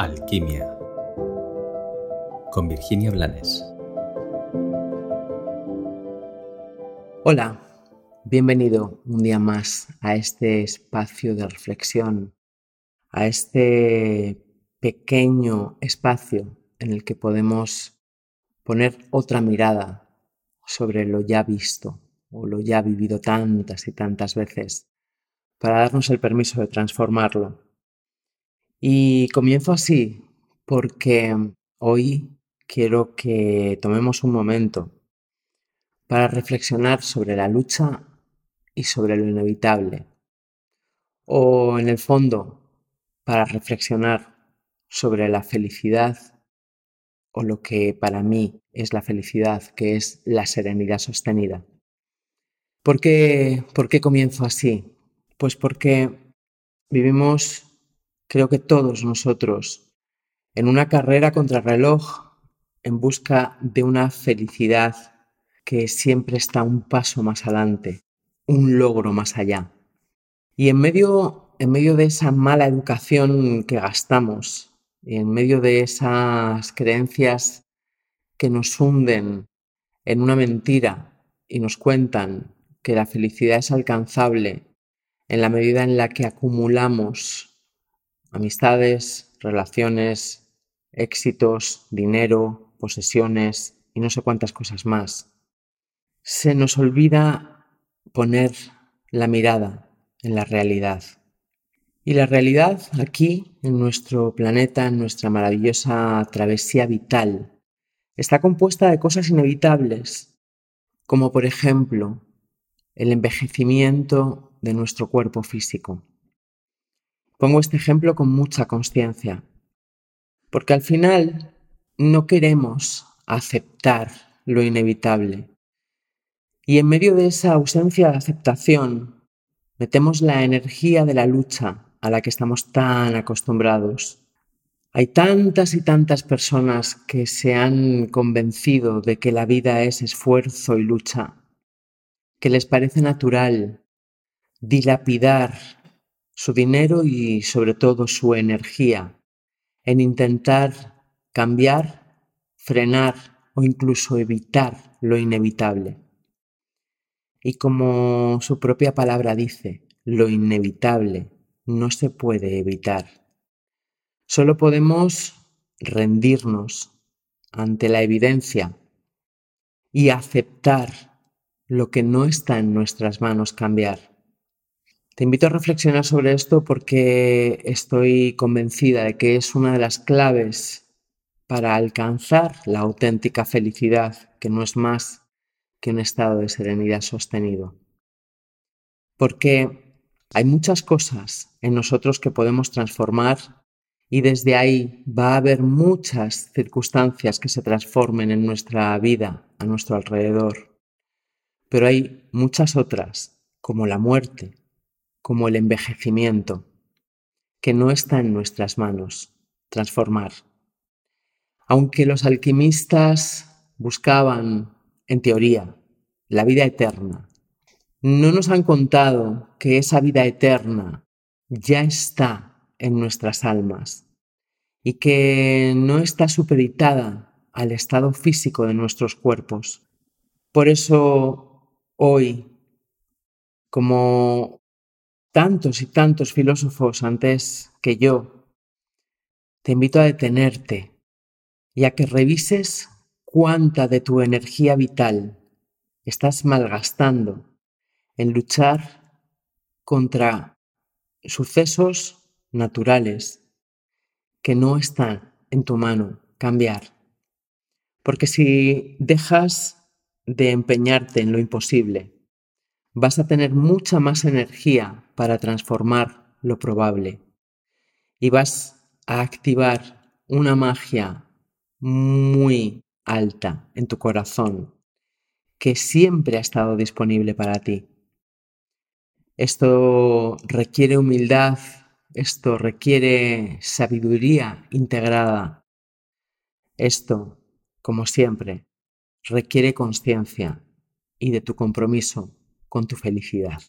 Alquimia con Virginia Blanes. Hola, bienvenido un día más a este espacio de reflexión, a este pequeño espacio en el que podemos poner otra mirada sobre lo ya visto o lo ya vivido tantas y tantas veces para darnos el permiso de transformarlo y comienzo así porque hoy quiero que tomemos un momento para reflexionar sobre la lucha y sobre lo inevitable. O en el fondo, para reflexionar sobre la felicidad o lo que para mí es la felicidad, que es la serenidad sostenida. ¿Por qué, ¿Por qué comienzo así? Pues porque vivimos creo que todos nosotros, en una carrera contra reloj, en busca de una felicidad que siempre está un paso más adelante, un logro más allá. Y en medio, en medio de esa mala educación que gastamos, y en medio de esas creencias que nos hunden en una mentira y nos cuentan que la felicidad es alcanzable en la medida en la que acumulamos amistades, relaciones, éxitos, dinero, posesiones y no sé cuántas cosas más. Se nos olvida poner la mirada en la realidad. Y la realidad aquí, en nuestro planeta, en nuestra maravillosa travesía vital, está compuesta de cosas inevitables, como por ejemplo el envejecimiento de nuestro cuerpo físico. Pongo este ejemplo con mucha conciencia, porque al final no queremos aceptar lo inevitable. Y en medio de esa ausencia de aceptación, metemos la energía de la lucha a la que estamos tan acostumbrados. Hay tantas y tantas personas que se han convencido de que la vida es esfuerzo y lucha, que les parece natural dilapidar su dinero y sobre todo su energía en intentar cambiar, frenar o incluso evitar lo inevitable. Y como su propia palabra dice, lo inevitable no se puede evitar. Solo podemos rendirnos ante la evidencia y aceptar lo que no está en nuestras manos cambiar. Te invito a reflexionar sobre esto porque estoy convencida de que es una de las claves para alcanzar la auténtica felicidad, que no es más que un estado de serenidad sostenido. Porque hay muchas cosas en nosotros que podemos transformar y desde ahí va a haber muchas circunstancias que se transformen en nuestra vida, a nuestro alrededor. Pero hay muchas otras, como la muerte, como el envejecimiento, que no está en nuestras manos transformar. Aunque los alquimistas buscaban, en teoría, la vida eterna, no nos han contado que esa vida eterna ya está en nuestras almas y que no está supeditada al estado físico de nuestros cuerpos. Por eso hoy, como tantos y tantos filósofos antes que yo, te invito a detenerte y a que revises cuánta de tu energía vital estás malgastando en luchar contra sucesos naturales que no están en tu mano cambiar. Porque si dejas de empeñarte en lo imposible, vas a tener mucha más energía para transformar lo probable y vas a activar una magia muy alta en tu corazón que siempre ha estado disponible para ti. Esto requiere humildad, esto requiere sabiduría integrada. Esto, como siempre, requiere conciencia y de tu compromiso con tu felicidad.